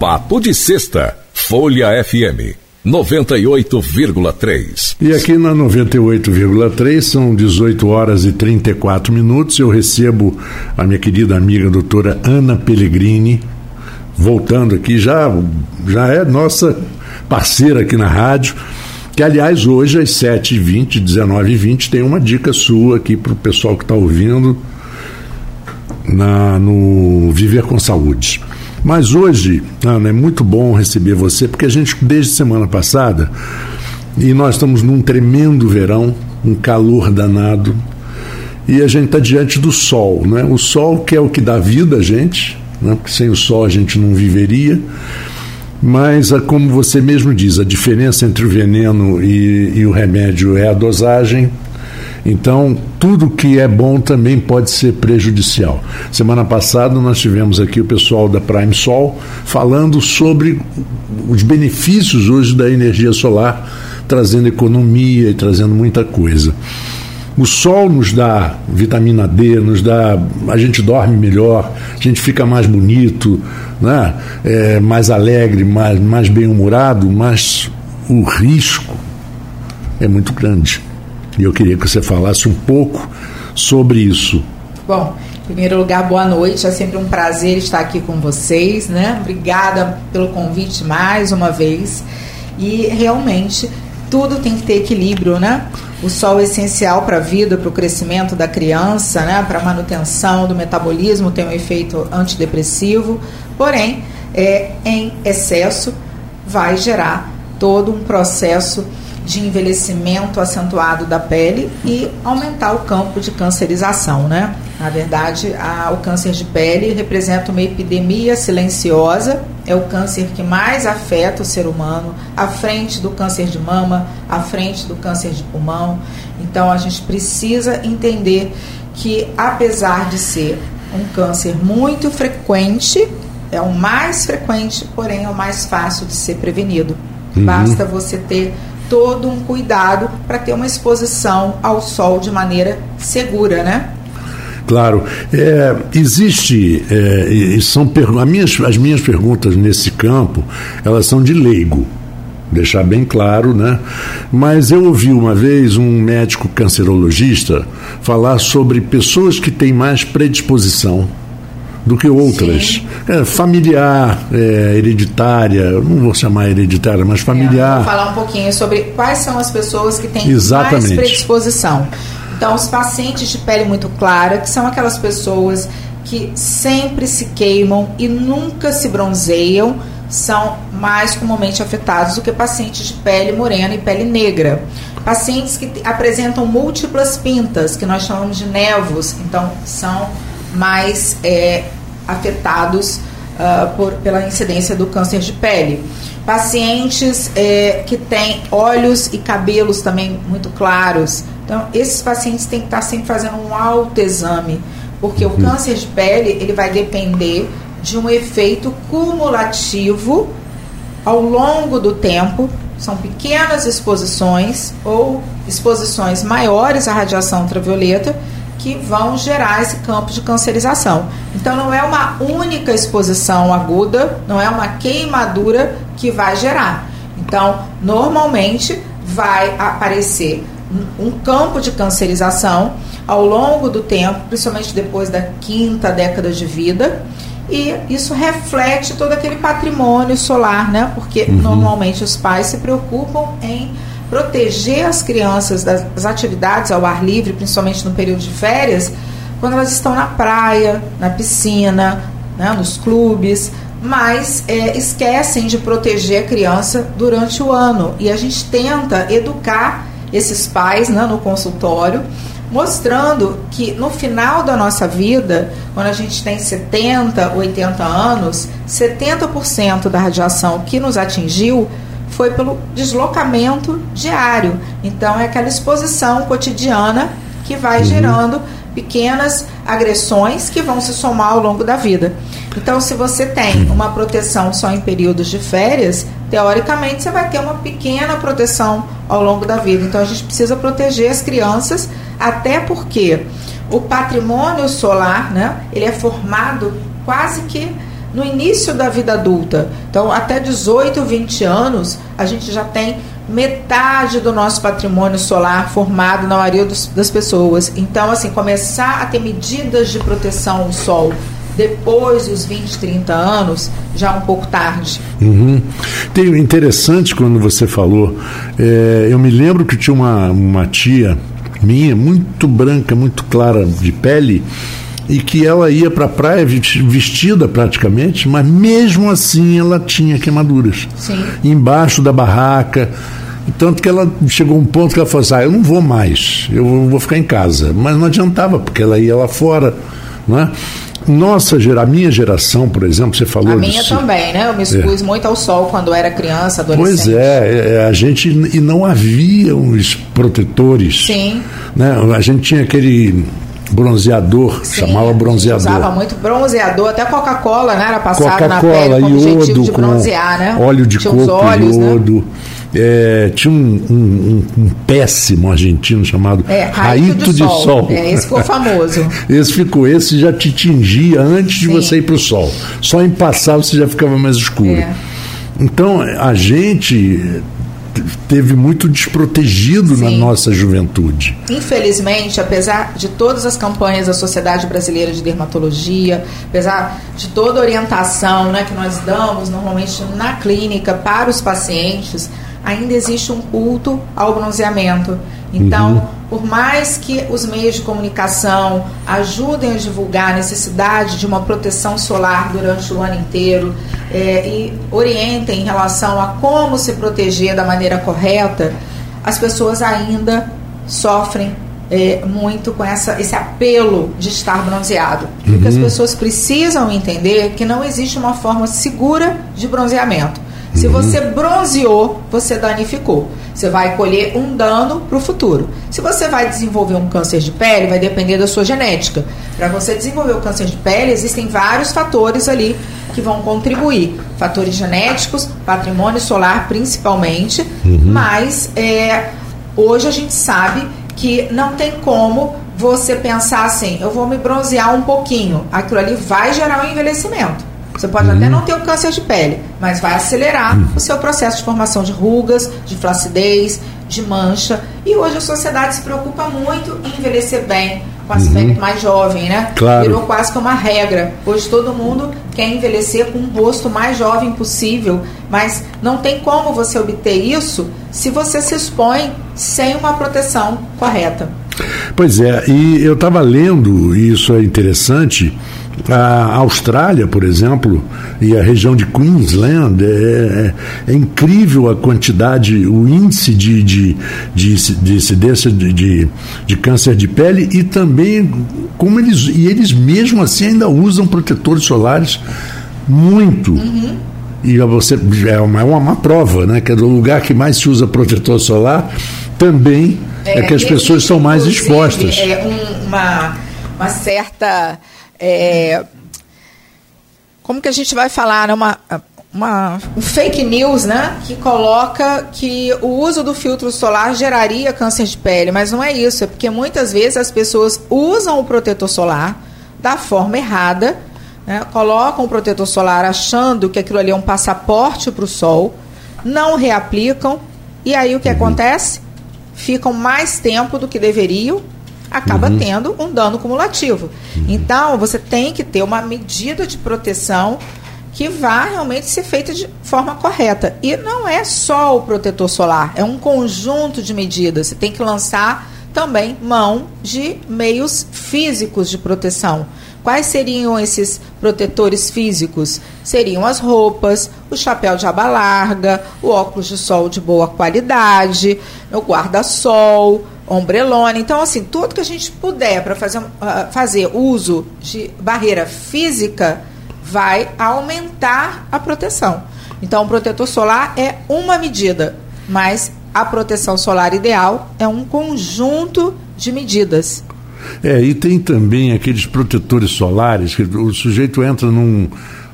Papo de Sexta, Folha FM 98,3. E aqui na 98,3 são 18 horas e 34 minutos. Eu recebo a minha querida amiga doutora Ana Pellegrini, voltando aqui, já, já é nossa parceira aqui na rádio. Que, aliás, hoje às 7h20, 19h20, tem uma dica sua aqui para o pessoal que está ouvindo na, no Viver com Saúde. Mas hoje, Ana, é muito bom receber você, porque a gente, desde semana passada, e nós estamos num tremendo verão, um calor danado, e a gente está diante do sol, né? O sol que é o que dá vida a gente, né? porque sem o sol a gente não viveria. Mas, ah, como você mesmo diz, a diferença entre o veneno e, e o remédio é a dosagem. Então, tudo que é bom também pode ser prejudicial. Semana passada nós tivemos aqui o pessoal da Prime Sol falando sobre os benefícios hoje da energia solar, trazendo economia e trazendo muita coisa. O sol nos dá vitamina D, nos dá. A gente dorme melhor, a gente fica mais bonito, né? É, mais alegre, mais, mais bem-humorado, mas o risco é muito grande. E eu queria que você falasse um pouco sobre isso. Bom, em primeiro lugar, boa noite. É sempre um prazer estar aqui com vocês, né? Obrigada pelo convite mais uma vez. E realmente tudo tem que ter equilíbrio, né? O sol é essencial para a vida, para o crescimento da criança, né? Para a manutenção do metabolismo, tem um efeito antidepressivo. Porém, é, em excesso vai gerar todo um processo de envelhecimento acentuado da pele e aumentar o campo de cancerização, né? Na verdade, a, o câncer de pele representa uma epidemia silenciosa, é o câncer que mais afeta o ser humano, à frente do câncer de mama, à frente do câncer de pulmão. Então, a gente precisa entender que, apesar de ser um câncer muito frequente, é o mais frequente, porém é o mais fácil de ser prevenido. Uhum. Basta você ter todo um cuidado para ter uma exposição ao sol de maneira segura, né? Claro, é, existe, é, são as minhas, as minhas perguntas nesse campo, elas são de leigo, deixar bem claro, né? Mas eu ouvi uma vez um médico cancerologista falar sobre pessoas que têm mais predisposição do que outras. É, familiar, é, hereditária, não vou chamar hereditária, mas familiar. É, vou falar um pouquinho sobre quais são as pessoas que têm Exatamente. mais predisposição. Então, os pacientes de pele muito clara, que são aquelas pessoas que sempre se queimam e nunca se bronzeiam, são mais comumente afetados do que pacientes de pele morena e pele negra. Pacientes que apresentam múltiplas pintas, que nós chamamos de nevos, então são mais é, afetados uh, por, pela incidência do câncer de pele. Pacientes é, que têm olhos e cabelos também muito claros. Então, esses pacientes têm que estar sempre fazendo um autoexame, porque o uhum. câncer de pele ele vai depender de um efeito cumulativo ao longo do tempo. São pequenas exposições ou exposições maiores à radiação ultravioleta que vão gerar esse campo de cancerização. Então não é uma única exposição aguda, não é uma queimadura que vai gerar. Então, normalmente vai aparecer um campo de cancerização ao longo do tempo, principalmente depois da quinta década de vida, e isso reflete todo aquele patrimônio solar, né? Porque uhum. normalmente os pais se preocupam em proteger as crianças das atividades ao ar livre, principalmente no período de férias, quando elas estão na praia, na piscina, né, nos clubes, mas é, esquecem de proteger a criança durante o ano. E a gente tenta educar esses pais né, no consultório, mostrando que no final da nossa vida, quando a gente tem 70, 80 anos, 70% da radiação que nos atingiu foi pelo deslocamento diário. Então, é aquela exposição cotidiana que vai uhum. gerando pequenas agressões que vão se somar ao longo da vida. Então, se você tem uhum. uma proteção só em períodos de férias, teoricamente você vai ter uma pequena proteção ao longo da vida. Então, a gente precisa proteger as crianças, até porque o patrimônio solar, né, ele é formado quase que no início da vida adulta. Então, até 18, 20 anos, a gente já tem metade do nosso patrimônio solar formado na maioria dos, das pessoas. Então, assim, começar a ter medidas de proteção ao sol depois dos 20, 30 anos, já um pouco tarde. Uhum. Tem interessante quando você falou, é, eu me lembro que tinha uma, uma tia minha, muito branca, muito clara de pele, e que ela ia para a praia vestida praticamente, mas mesmo assim ela tinha queimaduras. Sim. Embaixo da barraca. Tanto que ela chegou um ponto que ela falou assim: ah, eu não vou mais, eu vou ficar em casa. Mas não adiantava, porque ela ia lá fora. Né? Nossa, a minha geração, por exemplo, você falou. A minha disso. também, né? Eu me expus é. muito ao sol quando era criança, adolescente. Pois é, é, é, a gente e não havia os protetores. Sim. Né? A gente tinha aquele bronzeador, Sim, chamava bronzeador. Usava muito bronzeador, até Coca-Cola, né? Era passado na pele como iodo, de bronzear, né? Óleo de Tinha coco, olhos, iodo. Né? É, tinha um, um, um, péssimo argentino chamado é, Raito, de, de, Sol. sol. É, esse ficou famoso. esse ficou, esse já te tingia antes Sim. de você ir para o sol. Só em passar você já ficava mais escuro. É. Então, a gente teve muito desprotegido Sim. na nossa juventude. Infelizmente, apesar de todas as campanhas da Sociedade Brasileira de Dermatologia, apesar de toda a orientação né, que nós damos normalmente na clínica para os pacientes, ainda existe um culto ao bronzeamento. Então, uhum. por mais que os meios de comunicação ajudem a divulgar a necessidade de uma proteção solar durante o ano inteiro é, e orientem em relação a como se proteger da maneira correta, as pessoas ainda sofrem é, muito com essa, esse apelo de estar bronzeado. Uhum. Porque as pessoas precisam entender que não existe uma forma segura de bronzeamento. Se uhum. você bronzeou, você danificou. Você vai colher um dano para o futuro. Se você vai desenvolver um câncer de pele, vai depender da sua genética. Para você desenvolver o câncer de pele, existem vários fatores ali que vão contribuir. Fatores genéticos, patrimônio solar principalmente, uhum. mas é, hoje a gente sabe que não tem como você pensar assim, eu vou me bronzear um pouquinho. Aquilo ali vai gerar um envelhecimento. Você pode uhum. até não ter o câncer de pele, mas vai acelerar uhum. o seu processo de formação de rugas, de flacidez, de mancha. E hoje a sociedade se preocupa muito em envelhecer bem, com aspecto uhum. mais jovem, né? Claro. Virou quase que uma regra. Hoje todo mundo quer envelhecer com um rosto mais jovem possível, mas não tem como você obter isso se você se expõe sem uma proteção correta. Pois é, e eu estava lendo, e isso é interessante, a Austrália, por exemplo, e a região de Queensland, é, é, é incrível a quantidade, o índice de, de, de, de incidência de, de, de, câncer de pele e também como eles, e eles mesmo assim ainda usam protetores solares muito. Uhum. E você é uma, é uma prova, né? Que é do lugar que mais se usa protetor solar, também é, é que as pessoas são mais expostas. É um, uma, uma certa é, como que a gente vai falar, né? uma, uma, um fake news, né? Que coloca que o uso do filtro solar geraria câncer de pele, mas não é isso, é porque muitas vezes as pessoas usam o protetor solar da forma errada, né? colocam o protetor solar achando que aquilo ali é um passaporte para o sol, não reaplicam, e aí o que uhum. acontece? Ficam mais tempo do que deveriam acaba uhum. tendo um dano cumulativo. Uhum. Então, você tem que ter uma medida de proteção que vá realmente ser feita de forma correta. E não é só o protetor solar, é um conjunto de medidas. Você tem que lançar também mão de meios físicos de proteção. Quais seriam esses protetores físicos? Seriam as roupas, o chapéu de aba larga, o óculos de sol de boa qualidade, o guarda-sol, ombrelona. Então, assim, tudo que a gente puder para fazer, uh, fazer uso de barreira física vai aumentar a proteção. Então, o protetor solar é uma medida, mas a proteção solar ideal é um conjunto de medidas. É, e tem também aqueles protetores solares que o sujeito entra num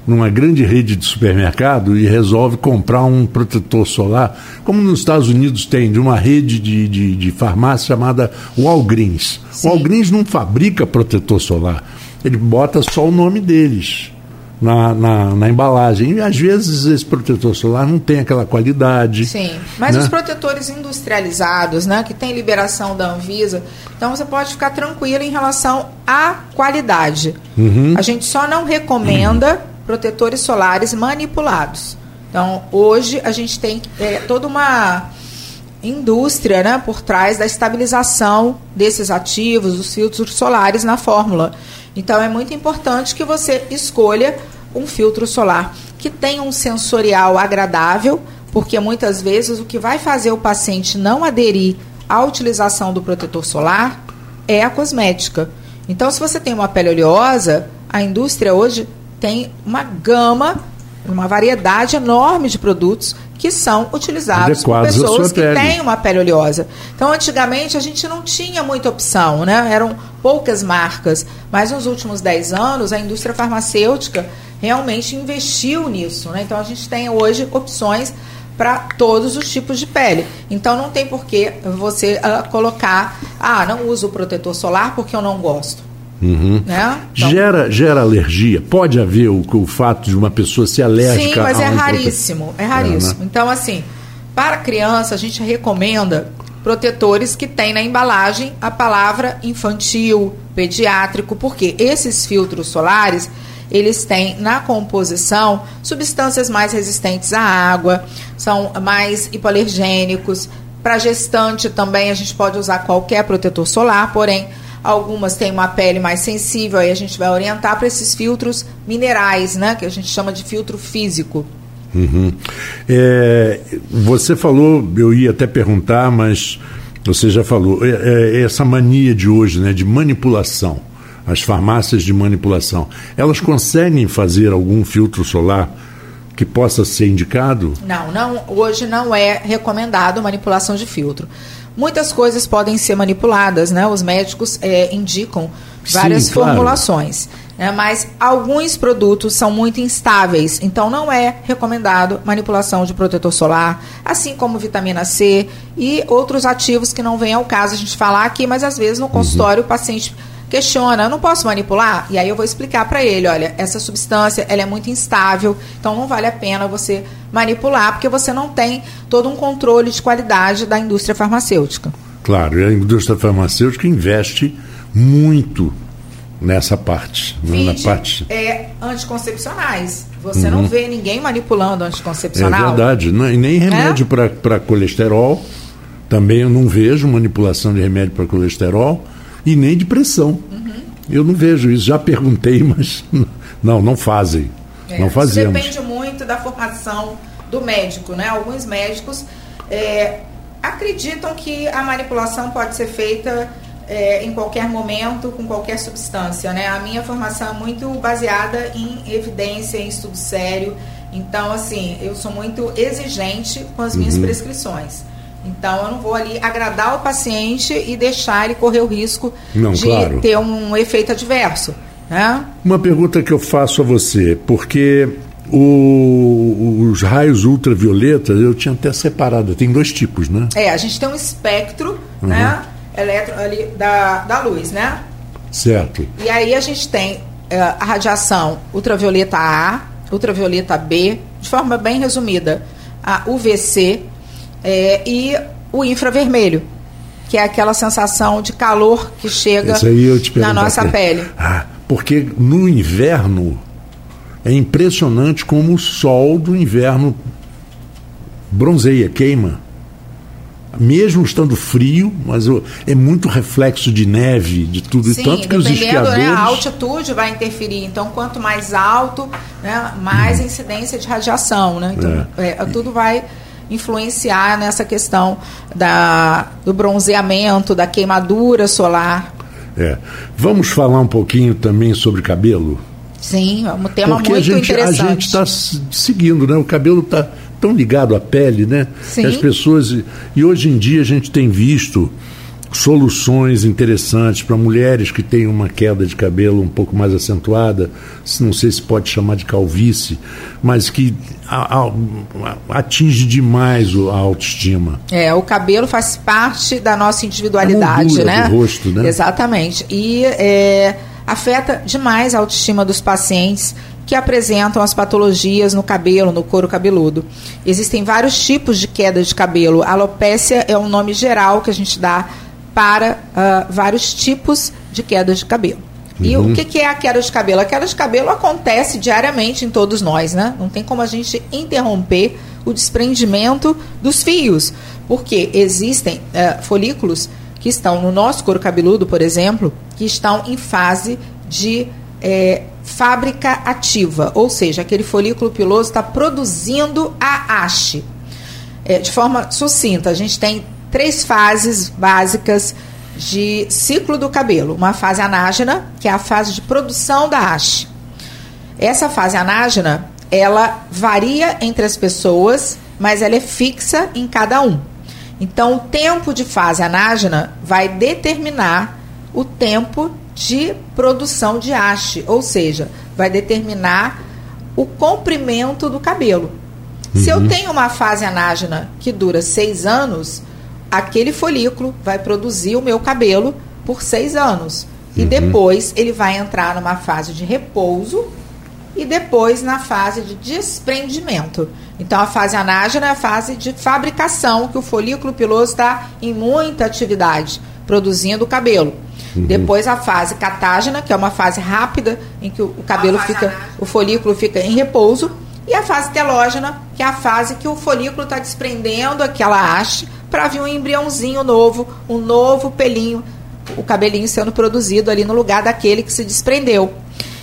numa grande rede de supermercado e resolve comprar um protetor solar, como nos Estados Unidos tem, de uma rede de, de, de farmácia chamada Walgreens. Sim. O Walgreens não fabrica protetor solar, ele bota só o nome deles. na, na, na, embalagem. E às vezes esse protetor solar não tem aquela qualidade. Sim, mas né? os protetores industrializados, né, que tem liberação da Anvisa, então você pode ficar tranquilo em relação à qualidade. Uhum. A gente só não recomenda uhum. protetores solares manipulados. Então, hoje a gente tem é, toda uma indústria né, por trás da estabilização desses ativos, dos filtros solares na fórmula. Então é muito importante que você escolha um filtro solar que tenha um sensorial agradável, porque muitas vezes o que vai fazer o paciente não aderir à utilização do protetor solar é a cosmética. Então, se você tem uma pele oleosa, a indústria hoje tem uma gama, uma variedade enorme de produtos que são utilizados Adequados por pessoas que têm uma pele oleosa. Então, antigamente, a gente não tinha muita opção, né? Eram poucas marcas. Mas nos últimos 10 anos, a indústria farmacêutica realmente investiu nisso. Né? Então, a gente tem hoje opções para todos os tipos de pele. Então, não tem por que você uh, colocar, ah, não uso o protetor solar porque eu não gosto. Uhum. Né? Então, gera, gera alergia? Pode haver o, o fato de uma pessoa ser alérgica Sim, mas é raríssimo. É raríssimo. É, né? Então, assim, para criança, a gente recomenda protetores que tem na embalagem a palavra infantil, pediátrico, porque esses filtros solares eles têm na composição substâncias mais resistentes à água, são mais hipoalergênicos. Para gestante também a gente pode usar qualquer protetor solar, porém Algumas têm uma pele mais sensível, aí a gente vai orientar para esses filtros minerais, né? Que a gente chama de filtro físico. Uhum. É, você falou, eu ia até perguntar, mas você já falou, é, é, essa mania de hoje, né, de manipulação, as farmácias de manipulação, elas conseguem fazer algum filtro solar que possa ser indicado? Não, não, hoje não é recomendado manipulação de filtro. Muitas coisas podem ser manipuladas, né? Os médicos é, indicam várias Sim, formulações. Claro. Né? Mas alguns produtos são muito instáveis, então não é recomendado manipulação de protetor solar, assim como vitamina C e outros ativos que não vem ao caso a gente falar aqui, mas às vezes no consultório uhum. o paciente questiona, eu não posso manipular? E aí eu vou explicar para ele, olha, essa substância ela é muito instável, então não vale a pena você manipular, porque você não tem todo um controle de qualidade da indústria farmacêutica. Claro, a indústria farmacêutica investe muito nessa parte, né, na parte é anticoncepcionais. Você uhum. não vê ninguém manipulando anticoncepcional. É verdade, não, e nem remédio é? para colesterol. Também eu não vejo manipulação de remédio para colesterol e nem de pressão. Uhum. Eu não vejo isso. Já perguntei, mas não, não fazem. É, não fazemos. Depende muito da formação do médico, né? Alguns médicos é, acreditam que a manipulação pode ser feita é, em qualquer momento, com qualquer substância, né? A minha formação é muito baseada em evidência, em estudo sério. Então, assim, eu sou muito exigente com as minhas uhum. prescrições. Então, eu não vou ali agradar o paciente e deixar ele correr o risco não, de claro. ter um efeito adverso. Né? Uma pergunta que eu faço a você, porque o, os raios ultravioletas eu tinha até separado, tem dois tipos, né? É, a gente tem um espectro uhum. né, eletro, ali, da, da luz, né? Certo. E aí a gente tem é, a radiação ultravioleta A, ultravioleta B, de forma bem resumida, a UVC, é, e o infravermelho, que é aquela sensação de calor que chega na nossa pele. Ah, porque no inverno é impressionante como o sol do inverno bronzeia, queima. Mesmo estando frio, mas é muito reflexo de neve, de tudo. Sim, tanto que os esquiadores... Né, a altitude vai interferir. Então, quanto mais alto, né, mais hum. incidência de radiação. Né? Então, é. É, tudo vai influenciar nessa questão da, do bronzeamento, da queimadura solar. É. Vamos falar um pouquinho também sobre cabelo? Sim, é um tema Porque muito a gente, interessante. A gente está seguindo, né? O cabelo está tão ligado à pele, né? Sim. As pessoas. E hoje em dia a gente tem visto soluções interessantes para mulheres que têm uma queda de cabelo um pouco mais acentuada, não sei se pode chamar de calvície, mas que atinge demais a autoestima. É, o cabelo faz parte da nossa individualidade, a né? Do rosto, né? Exatamente. E é, afeta demais a autoestima dos pacientes que apresentam as patologias no cabelo, no couro cabeludo. Existem vários tipos de queda de cabelo. A alopécia é um nome geral que a gente dá para uh, vários tipos de queda de cabelo. E uhum. o que, que, é a queda de cabelo? A queda de cabelo acontece diariamente em todos nós, né? Não tem como a gente interromper o desprendimento dos fios, porque existem uh, folículos que estão no nosso couro cabeludo, por exemplo, que estão em fase de é, fábrica ativa, ou seja, aquele folículo piloso está produzindo a haste. É, de forma sucinta, a gente tem três fases básicas de ciclo do cabelo. Uma fase anágena, que é a fase de produção da haste. Essa fase anágena, ela varia entre as pessoas, mas ela é fixa em cada um. Então, o tempo de fase anágena vai determinar o tempo de produção de haste, ou seja, vai determinar o comprimento do cabelo. Uhum. Se eu uhum. tenho uma fase anágena que dura seis anos, aquele folículo vai produzir o meu cabelo por seis anos. E uhum. depois ele vai entrar numa fase de repouso e depois na fase de desprendimento. Então a fase anágena é a fase de fabricação, que o folículo piloso está em muita atividade, produzindo o cabelo. Uhum. Depois a fase catágena, que é uma fase rápida em que o, o cabelo fica, o folículo fica em repouso, e a fase telógena, que é a fase que o folículo está desprendendo aquela haste para vir um embriãozinho novo, um novo pelinho, o cabelinho sendo produzido ali no lugar daquele que se desprendeu.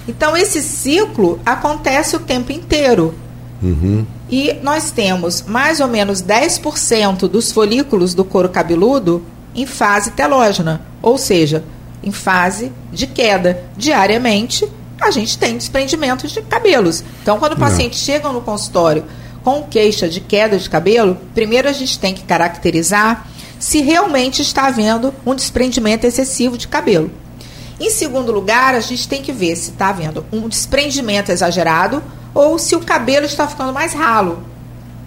Então esse ciclo acontece o tempo inteiro. Uhum. E nós temos mais ou menos 10% dos folículos do couro cabeludo em fase telógena, ou seja, em fase de queda. Diariamente, a gente tem desprendimento de cabelos. Então, quando o paciente Não. chega no consultório com queixa de queda de cabelo, primeiro a gente tem que caracterizar se realmente está havendo um desprendimento excessivo de cabelo. Em segundo lugar, a gente tem que ver se está havendo um desprendimento exagerado ou se o cabelo está ficando mais ralo,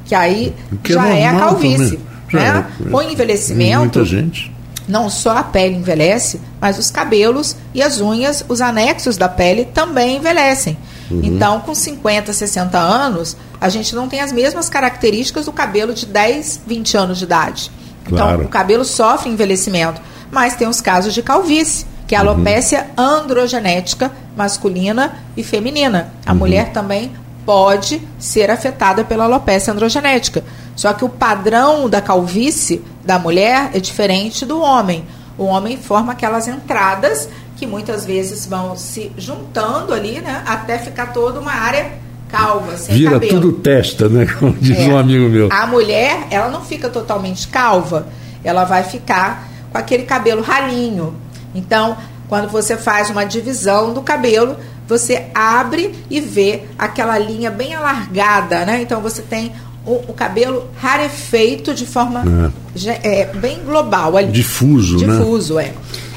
que aí que já é, é, a calvície. Né? É, Com o envelhecimento, muita gente não só a pele envelhece, mas os cabelos e as unhas, os anexos da pele também envelhecem. Uhum. Então, com 50, 60 anos, a gente não tem as mesmas características do cabelo de 10, 20 anos de idade. Então, claro. O cabelo sofre envelhecimento, mas tem os casos de calvície, que é a uhum. alopecia uhum. androgenética masculina e feminina. A uhum. mulher também pode ser afetada pela alopecia androgenética. Só que o padrão da calvície da mulher é diferente do homem. O homem forma aquelas entradas que muitas vezes vão se juntando ali, né, até ficar toda uma área calva, sem Vira cabelo. tudo testa, né, como diz é. um amigo meu. A mulher, ela não fica totalmente calva, ela vai ficar com aquele cabelo ralinho. Então, quando você faz uma divisão do cabelo, você abre e vê aquela linha bem alargada, né? Então você tem o, o cabelo rarefeito de forma é. É, bem global. Ali. Difuso, Difuso, né? Difuso, é.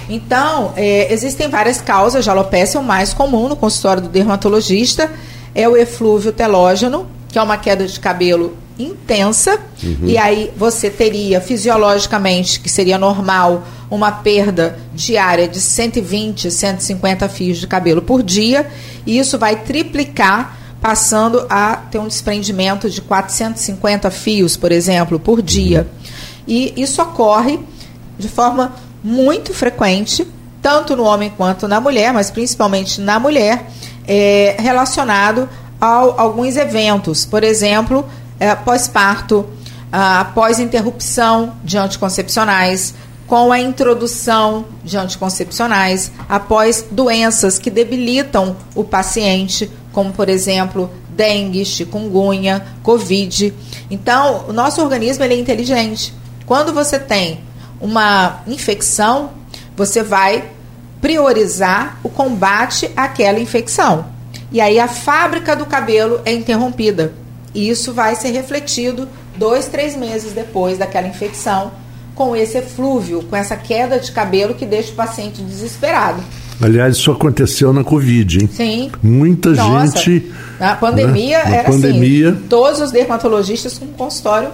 Então, é, existem várias causas de alopecia. O mais comum no consultório do dermatologista é o eflúvio telógeno, que é uma queda de cabelo intensa. Uhum. E aí você teria, fisiologicamente, que seria normal, uma perda diária de 120, 150 fios de cabelo por dia. E isso vai triplicar passando a ter um desprendimento de 450 fios, por exemplo, por dia. E isso ocorre de forma muito frequente, tanto no homem quanto na mulher, mas principalmente na mulher, é, relacionado a alguns eventos, por exemplo, é, pós-parto, após interrupção de anticoncepcionais, com a introdução de anticoncepcionais, após doenças que debilitam o paciente, como por exemplo dengue, chikungunya, covid. Então, o nosso organismo ele é inteligente. Quando você tem uma infecção, você vai priorizar o combate àquela infecção. E aí a fábrica do cabelo é interrompida. E isso vai ser refletido dois, três meses depois daquela infecção, com esse eflúvio, com essa queda de cabelo que deixa o paciente desesperado. Aliás, isso aconteceu na Covid, hein? Sim. Muita Nossa, gente. Na pandemia né? na era assim, pandemia... assim. Todos os dermatologistas com consultório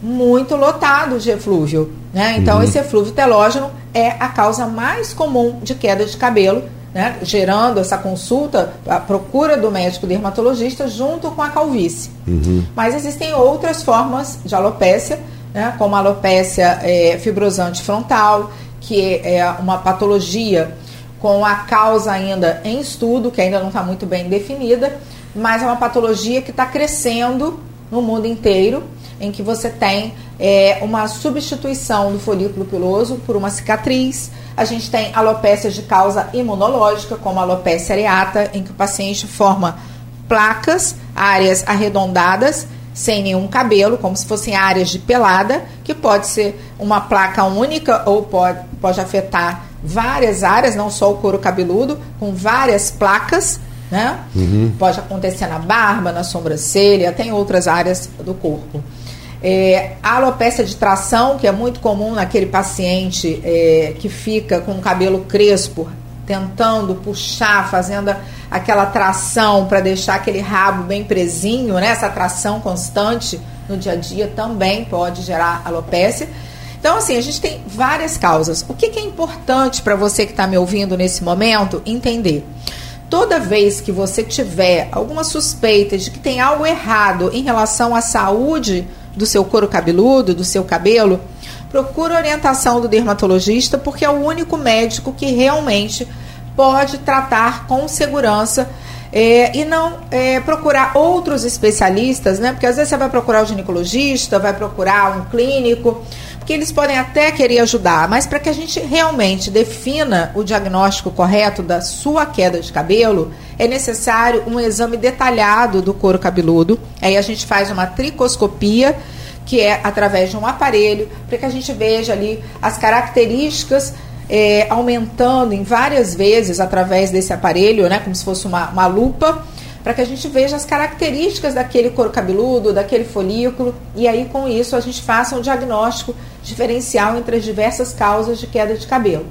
muito lotado de eflúvio. Né? Então, uhum. esse eflúvio telógeno é a causa mais comum de queda de cabelo né, gerando essa consulta, a procura do médico dermatologista junto com a calvície. Uhum. Mas existem outras formas de alopécia, né, como a alopécia é, fibrosante frontal, que é uma patologia com a causa ainda em estudo, que ainda não está muito bem definida, mas é uma patologia que está crescendo no mundo inteiro, em que você tem é, uma substituição do folículo piloso por uma cicatriz. A gente tem alopécias de causa imunológica, como a alopecia areata, em que o paciente forma placas, áreas arredondadas, sem nenhum cabelo, como se fossem áreas de pelada, que pode ser uma placa única ou pode, pode afetar várias áreas, não só o couro cabeludo, com várias placas, né? Uhum. Pode acontecer na barba, na sobrancelha, tem outras áreas do corpo. É, a alopecia de tração, que é muito comum naquele paciente é, que fica com o cabelo crespo, tentando puxar, fazendo aquela tração para deixar aquele rabo bem presinho, né? essa tração constante no dia a dia também pode gerar alopecia. Então, assim, a gente tem várias causas. O que, que é importante para você que está me ouvindo nesse momento entender? Toda vez que você tiver alguma suspeita de que tem algo errado em relação à saúde do seu couro cabeludo, do seu cabelo, procure orientação do dermatologista, porque é o único médico que realmente pode tratar com segurança é, e não é, procurar outros especialistas, né? Porque às vezes você vai procurar o ginecologista, vai procurar um clínico, porque eles podem até querer ajudar, mas para que a gente realmente defina o diagnóstico correto da sua queda de cabelo, é necessário um exame detalhado do couro cabeludo. Aí a gente faz uma tricoscopia, que é através de um aparelho, para que a gente veja ali as características é, aumentando em várias vezes através desse aparelho, né, como se fosse uma, uma lupa para que a gente veja as características daquele couro cabeludo, daquele folículo, e aí com isso a gente faça um diagnóstico diferencial entre as diversas causas de queda de cabelo.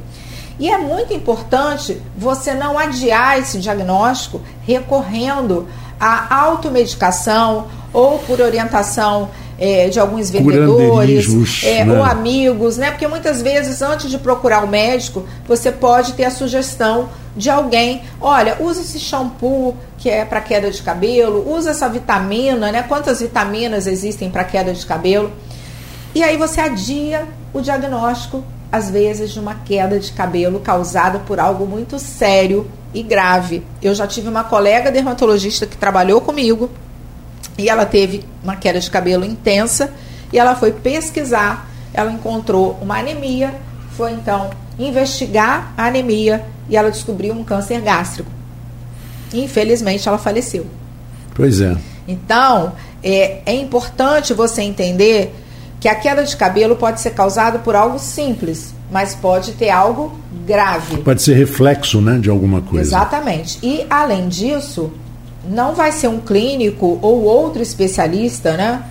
E é muito importante você não adiar esse diagnóstico recorrendo à automedicação ou por orientação é, de alguns vendedores é, né? ou amigos, né? Porque muitas vezes, antes de procurar o médico, você pode ter a sugestão de alguém: olha, usa esse shampoo que é para queda de cabelo, usa essa vitamina, né? Quantas vitaminas existem para queda de cabelo? E aí você adia o diagnóstico, às vezes, de uma queda de cabelo causada por algo muito sério e grave. Eu já tive uma colega dermatologista que trabalhou comigo e ela teve uma queda de cabelo intensa e ela foi pesquisar, ela encontrou uma anemia, foi então investigar a anemia e ela descobriu um câncer gástrico. Infelizmente ela faleceu. Pois é. Então, é, é importante você entender que a queda de cabelo pode ser causada por algo simples, mas pode ter algo grave. Pode ser reflexo, né, de alguma coisa. Exatamente. E além disso, não vai ser um clínico ou outro especialista, né?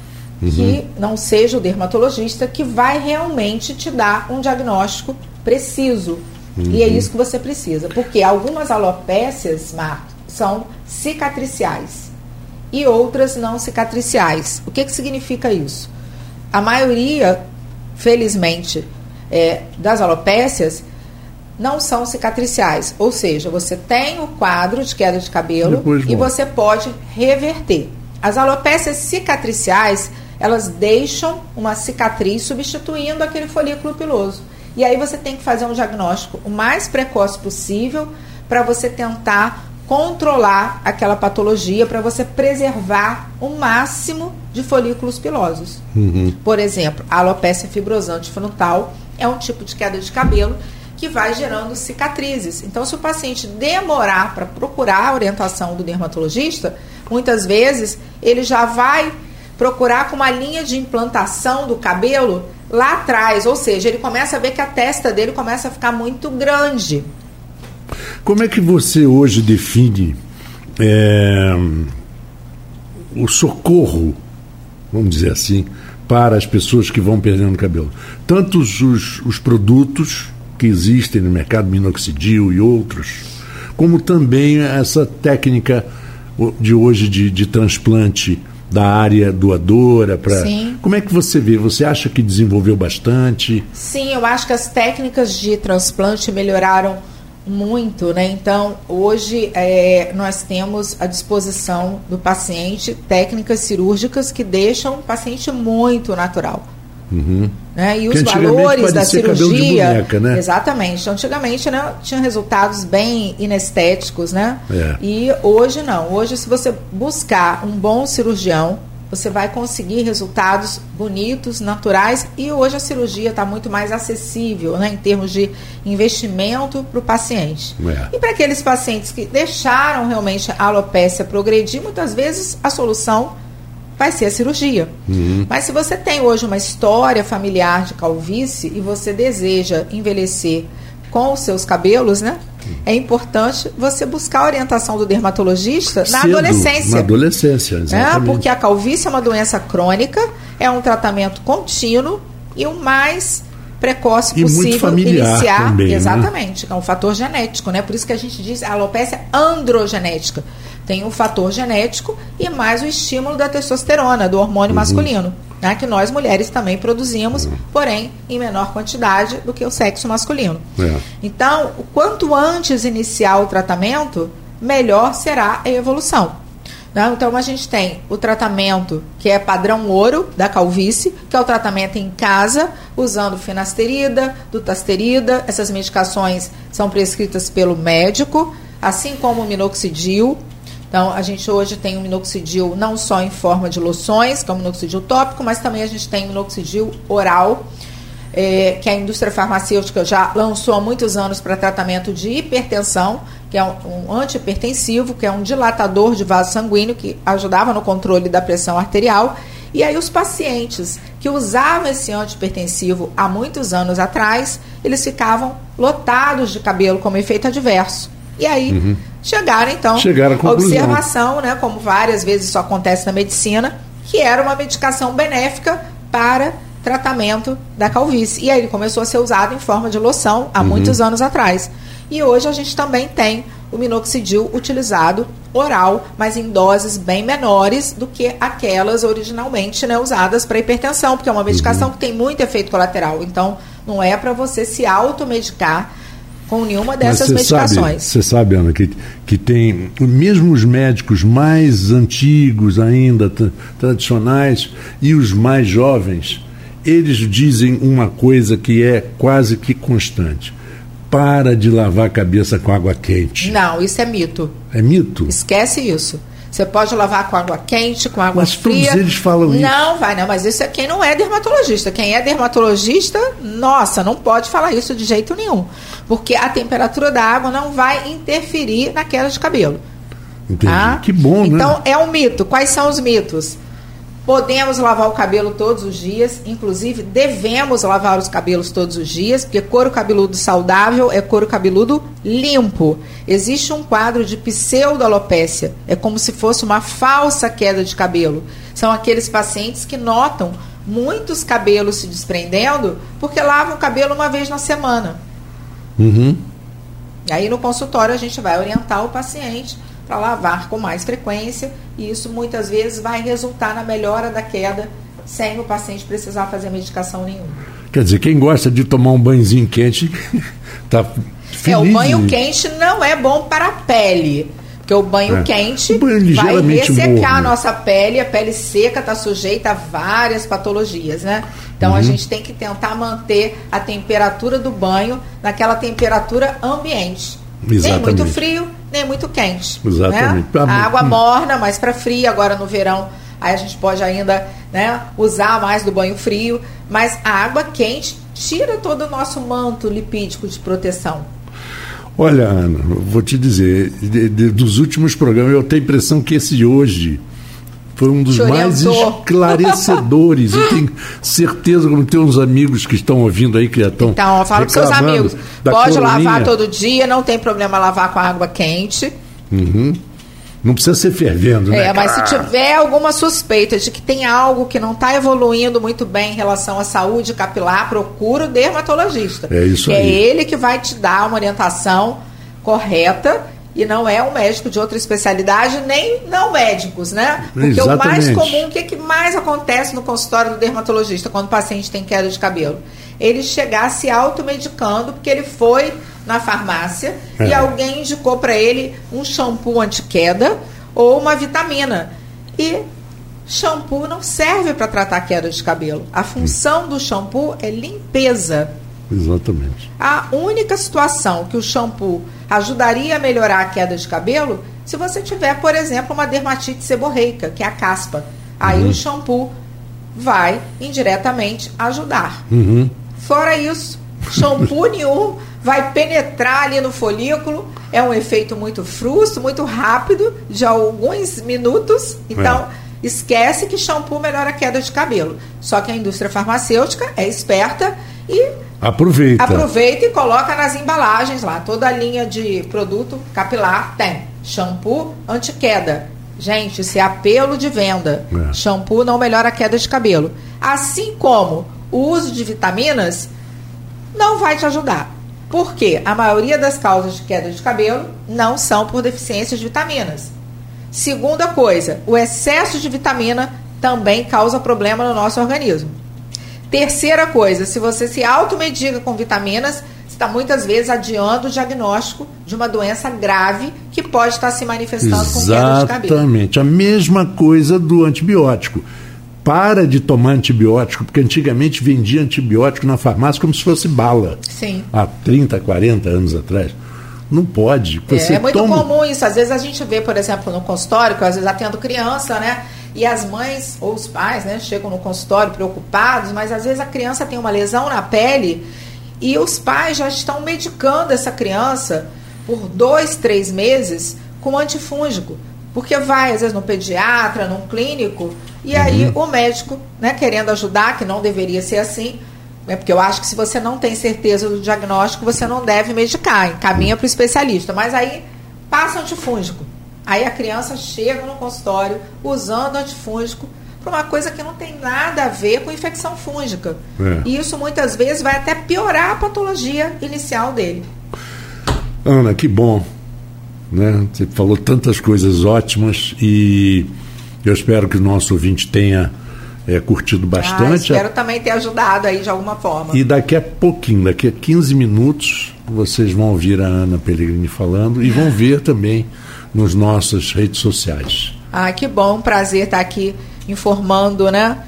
Uhum. Que não seja o dermatologista que vai realmente te dar um diagnóstico preciso. Uhum. E é uhum. isso que você precisa. Porque algumas alopécias, Marco, são cicatriciais e outras não cicatriciais. O que, que significa isso? A maioria, felizmente, é, das alopécias não são cicatriciais. Ou seja, você tem o quadro de queda de cabelo Depois, e você pode reverter. As alopécias cicatriciais, elas deixam uma cicatriz substituindo aquele folículo piloso. E aí você tem que fazer um diagnóstico o mais precoce possível para você tentar controlar aquela patologia, para você preservar o máximo de folículos pilosos. Uhum. Por exemplo, a alopecia fibrosante frontal é um tipo de queda de cabelo que vai gerando cicatrizes. Então, se o paciente demorar para procurar a orientação do dermatologista, muitas vezes ele já vai procurar com uma linha de implantação do cabelo lá atrás, ou seja, ele começa a ver que a testa dele começa a ficar muito grande. Como é que você hoje define é, o socorro, vamos dizer assim, para as pessoas que vão perdendo cabelo? Tantos os, os produtos que existem no mercado, minoxidil e outros, como também essa técnica de hoje de, de transplante da área doadora para como é que você vê? Você acha que desenvolveu bastante? Sim eu acho que as técnicas de transplante melhoraram Muito, né? Então, hoje é, nós temos à disposição do paciente técnicas cirúrgicas que deixam o paciente muito natural. Uhum. Né? E os valores da cirurgia. Boneca, né? Exatamente. Então, antigamente né, tinha resultados bem inestéticos, né? É. E hoje não. Hoje, se você buscar um bom cirurgião, você vai conseguir resultados bonitos, naturais e hoje a cirurgia está muito mais acessível né, em termos de investimento para o paciente. É. E para aqueles pacientes que deixaram realmente a alopecia progredir, muitas vezes a solução vai ser a cirurgia. Uhum. Mas se você tem hoje uma história familiar de calvície e você deseja envelhecer com os seus cabelos, né? É importante você buscar a orientação do dermatologista na Cedo, adolescência. Na adolescência, É, exatamente. porque a calvície é uma doença crônica, é um tratamento contínuo e o mais precoce E muito possível familiar iniciar. também, né? exatamente, é um fator genético, né? Por isso que a gente diz a alopecia androgenética. Tem um fator genético e mais o estímulo da testosterona, do hormônio Uhum. masculino, né? que nós mulheres também produzimos, porém em menor quantidade do que o sexo masculino. É. Então, quanto antes iniciar o tratamento, melhor será a evolução. Né? Então, a gente tem o tratamento que é padrão ouro da calvície, que é o tratamento em casa, usando finasterida, dutasterida. Essas medicações são prescritas pelo médico, assim como o minoxidil. Então, a gente hoje tem o minoxidil não só em forma de loções, que é o minoxidil tópico, mas também a gente tem o minoxidil oral, é, que a indústria farmacêutica já lançou há muitos anos para tratamento de hipertensão, que é um, antihipertensivo, que é um dilatador de vaso sanguíneo, que ajudava no controle da pressão arterial. E aí os pacientes que usavam esse antihipertensivo há muitos anos atrás, eles ficavam lotados de cabelo como efeito adverso. E aí chegaram então Chegaram à observação, né, como várias vezes isso acontece na medicina, que era uma medicação benéfica para tratamento da calvície. E aí ele começou a ser usado em forma de loção há muitos anos atrás. E hoje a gente também tem o minoxidil utilizado oral, mas em doses bem menores do que aquelas originalmente né, usadas para hipertensão, porque é uma medicação que tem muito efeito colateral. Então, não é para você se automedicar com nenhuma dessas Mas você medicações. Sabe, você sabe, Ana, que, que tem, mesmo os médicos mais antigos ainda, tra- tradicionais, e os mais jovens, eles dizem uma coisa que é quase que constante. Para de lavar a cabeça com água quente. Não, isso é mito. É mito? Esquece isso. Você pode lavar com água quente, com água Mas todos fria. eles falam isso. Não, vai não, mas isso é quem não é dermatologista. Quem é dermatologista, nossa, não pode falar isso de jeito nenhum. Porque a temperatura da água não vai interferir na queda de cabelo. Entendi. Tá? Que bom, né? Então, é um mito. Quais são os mitos? Podemos lavar o cabelo todos os dias, inclusive devemos lavar os cabelos todos os dias, porque couro cabeludo saudável é couro cabeludo limpo. Existe um quadro de pseudoalopécia, é como se fosse uma falsa queda de cabelo. São aqueles pacientes que notam muitos cabelos se desprendendo porque lavam o cabelo uma vez na semana. Uhum. E aí no consultório a gente vai orientar o paciente para lavar com mais frequência e isso muitas vezes vai resultar na melhora da queda sem o paciente precisar fazer medicação nenhuma. Quer dizer, quem gosta de tomar um banhozinho quente tá feliz. É, o banho quente não é bom para a pele. Porque o banho É. quente O banho vai ligeiramente ressecar a nossa pele, a pele seca está sujeita a várias patologias, né? Então Uhum. a gente tem que tentar manter a temperatura do banho naquela temperatura ambiente. Nem Exatamente. muito frio, nem muito quente. Exatamente. Né? Ah, A água hum. morna, mais para fria, agora no verão, aí a gente pode ainda né, usar mais do banho frio, mas a água quente tira todo o nosso manto lipídico de proteção. Olha, Ana, vou te dizer, de- de- dos últimos programas, eu tenho a impressão que esse de hoje foi um dos mais esclarecedores. Eu tenho certeza, como tem uns amigos que estão ouvindo aí, que estão. Então, fala para seus amigos. Pode coroninha. lavar todo dia, não tem problema lavar com água quente. Não precisa ser fervendo, né? É, mas se tiver alguma suspeita de que tem algo que não está evoluindo muito bem em relação à saúde capilar, procura o dermatologista. É isso que aí. é ele que vai te dar uma orientação correta e não é um médico de outra especialidade, nem não médicos, né? Porque o mais Exatamente. comum, o que, que mais acontece no consultório do dermatologista quando o paciente tem queda de cabelo? Ele chegar se automedicando porque ele foi na farmácia é. e alguém indicou para ele um shampoo anti-queda ou uma vitamina. E shampoo não serve para tratar queda de cabelo. A função do shampoo é limpeza. Exatamente. A única situação que o shampoo ajudaria a melhorar a queda de cabelo, se você tiver, por exemplo, uma dermatite seborreica, que é a caspa. Aí uhum. o shampoo vai indiretamente ajudar. Uhum. Fora isso, shampoo nenhum vai penetrar ali no folículo. É um efeito muito frusto, muito rápido, de alguns minutos. Então, é. esquece que shampoo melhora a queda de cabelo. Só que a indústria farmacêutica é esperta e aproveita. Aproveita e coloca nas embalagens lá. Toda a linha de produto capilar tem shampoo anti-queda. Gente, isso é apelo de venda. É. Shampoo não melhora a queda de cabelo. Assim como o uso de vitaminas não vai te ajudar. Porque a maioria das causas de queda de cabelo não são por deficiência de vitaminas. Segunda coisa, o excesso de vitamina também causa problema no nosso organismo. Terceira coisa, se você se automedica com vitaminas, está muitas vezes adiando o diagnóstico de uma doença grave que pode estar se manifestando Exatamente. com queda de cabelo. Exatamente. A mesma coisa do antibiótico para de tomar antibiótico, porque antigamente vendia antibiótico na farmácia como se fosse bala. Sim. Há 30, 40 anos atrás. Não pode. Você é, é muito toma... comum isso. Às vezes a gente vê, por exemplo, no consultório, que às vezes atendo criança, né? E as mães ou os pais, né, chegam no consultório preocupados, mas às vezes a criança tem uma lesão na pele e os pais já estão medicando essa criança por dois, três meses com antifúngico. Porque vai, às vezes, no pediatra, num clínico, e uhum. aí o médico, né, querendo ajudar, que não deveria ser assim, né, porque eu acho que se você não tem certeza do diagnóstico, você não deve medicar, encaminha para o especialista. Mas aí passa antifúngico. Aí a criança chega no consultório usando antifúngico para uma coisa que não tem nada a ver com infecção fúngica. É. E isso muitas vezes vai até piorar a patologia inicial dele. Ana, que bom né? Você falou tantas coisas ótimas e eu espero que o nosso ouvinte tenha é, curtido ah, bastante. Ah, espero também ter ajudado aí de alguma forma. E daqui a pouquinho, daqui a 15 minutos, vocês vão ouvir a Ana Pellegrini falando e vão ver também nos nossas redes sociais. Ah, que bom, prazer estar aqui informando, né?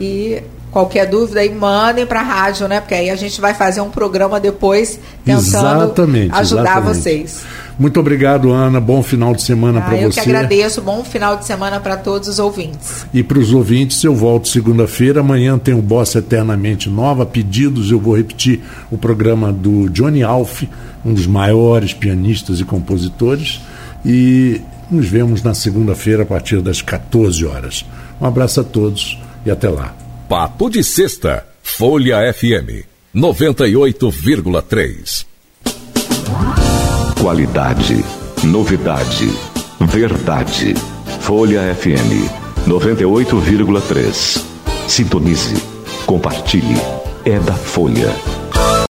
E qualquer dúvida aí mandem para a rádio, né? Porque aí a gente vai fazer um programa depois tentando exatamente, ajudar exatamente. vocês. Muito obrigado, Ana. Bom final de semana ah, para você. Eu que agradeço. Bom final de semana para todos os ouvintes. E para os ouvintes, eu volto segunda-feira. Amanhã tem o Bossa Eternamente Nova. Pedidos, eu vou repetir o programa do Johnny Alf, um dos maiores pianistas e compositores. E nos vemos na segunda-feira a partir das 14 horas. Um abraço a todos e até lá. Papo de Sexta, Folha FM 98,3. Qualidade, novidade, verdade. Folha FM 98,3. Sintonize, compartilhe. É da Folha